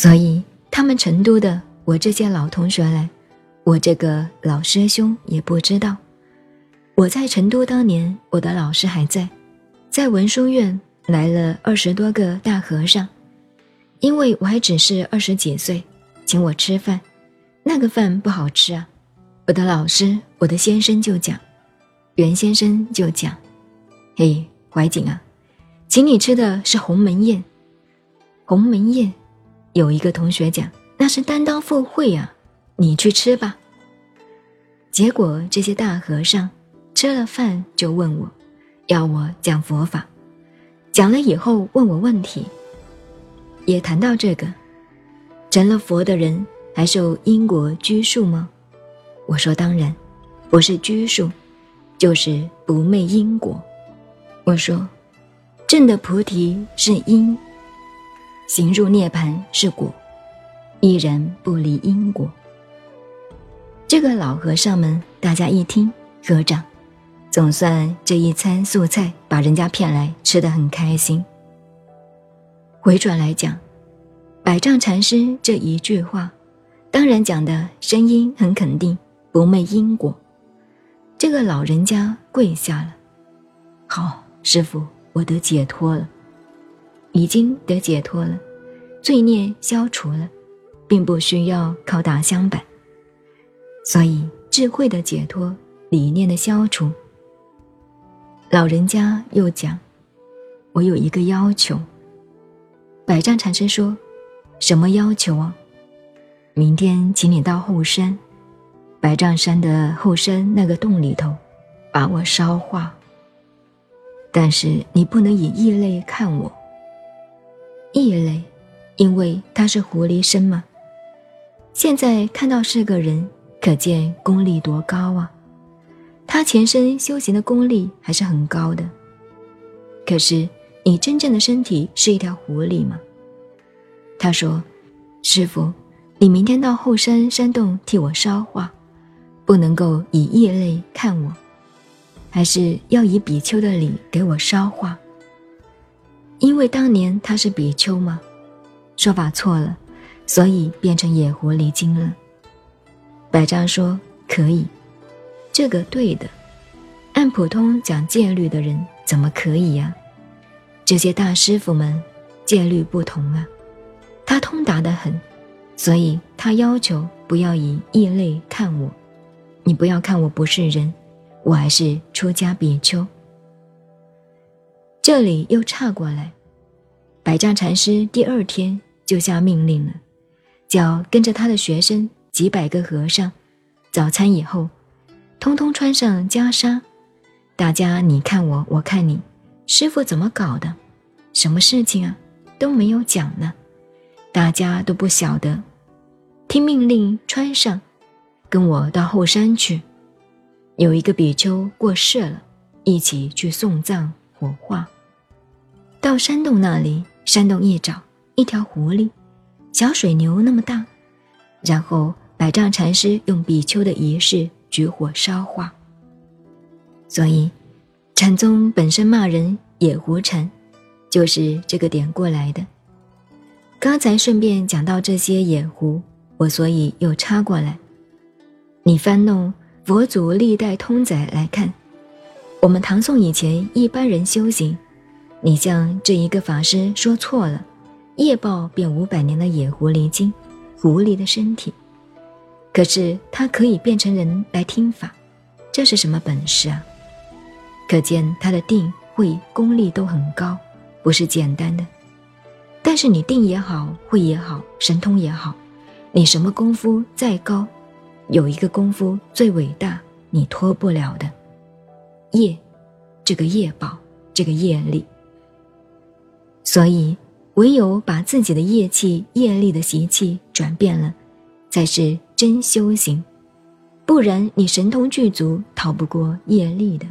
所以他们成都的我这些老同学来，我这个老师兄也不知道。我在成都当年，我的老师还在，在文殊院来了二十多个大和尚，因为我还只是二十几岁，请我吃饭，那个饭不好吃啊。我的老师，我的先生就讲，袁先生就讲，嘿，怀瑾啊，请你吃的是鸿门宴。鸿门宴，有一个同学讲那是单刀赴会呀，你去吃吧。结果这些大和尚。吃了饭就问我，要我讲佛法，讲了以后问我问题，也谈到这个，成了佛的人还受因果拘束吗？我说当然，不是拘束，就是不昧因果。我说，正的菩提是因，行入涅盘是果，一人不离因果。这个老和尚们，大家一听，合掌。总算这一餐素菜把人家骗来吃得很开心。回转来讲，百丈禅师这一句话，当然讲的声音很肯定，不昧因果。这个老人家跪下了，好，师傅，我得解脱了，已经得解脱了，罪孽消除了，并不需要靠打香板。所以智慧的解脱，理念的消除。老人家又讲：“我有一个要求。”百丈禅师说：“什么要求啊？明天请你到后山，百丈山的后山那个洞里头，把我烧化。但是你不能以异类看我。异类，因为他是狐狸身嘛。现在看到是个人，可见功力多高啊！”他前身修行的功力还是很高的，可是你真正的身体是一条狐狸吗？他说：“师傅，你明天到后山山洞替我烧化，不能够以异类看我，还是要以比丘的礼给我烧化。因为当年他是比丘吗？说法错了，所以变成野狐狸精了。”百丈说：“可以。”这个对的，按普通讲戒律的人怎么可以呀？这些大师傅们戒律不同啊，他通达的很，所以他要求不要以异类看我，你不要看我不是人，我还是出家比丘。这里又岔过来，百丈禅师第二天就下命令了，叫跟着他的学生几百个和尚，早餐以后。通通穿上袈裟，大家你看我，我看你，师傅怎么搞的？什么事情啊？都没有讲呢，大家都不晓得。听命令穿上，跟我到后山去。有一个比丘过世了，一起去送葬火化。到山洞那里，山洞一找，一条狐狸，小水牛那么大。然后百丈禅师用比丘的仪式。举火烧化，所以禅宗本身骂人野狐禅，就是这个点过来的。刚才顺便讲到这些野狐，我所以又插过来。你翻弄佛祖历代通载来看，我们唐宋以前一般人修行，你像这一个法师说错了，业报变五百年的野狐狸精，狐狸的身体。可是他可以变成人来听法，这是什么本事啊？可见他的定慧功力都很高，不是简单的。但是你定也好，慧也好，神通也好，你什么功夫再高，有一个功夫最伟大，你脱不了的业，这个业报，这个业力。所以唯有把自己的业气、业力的习气转变了。才是真修行，不然你神通具足，逃不过业力的。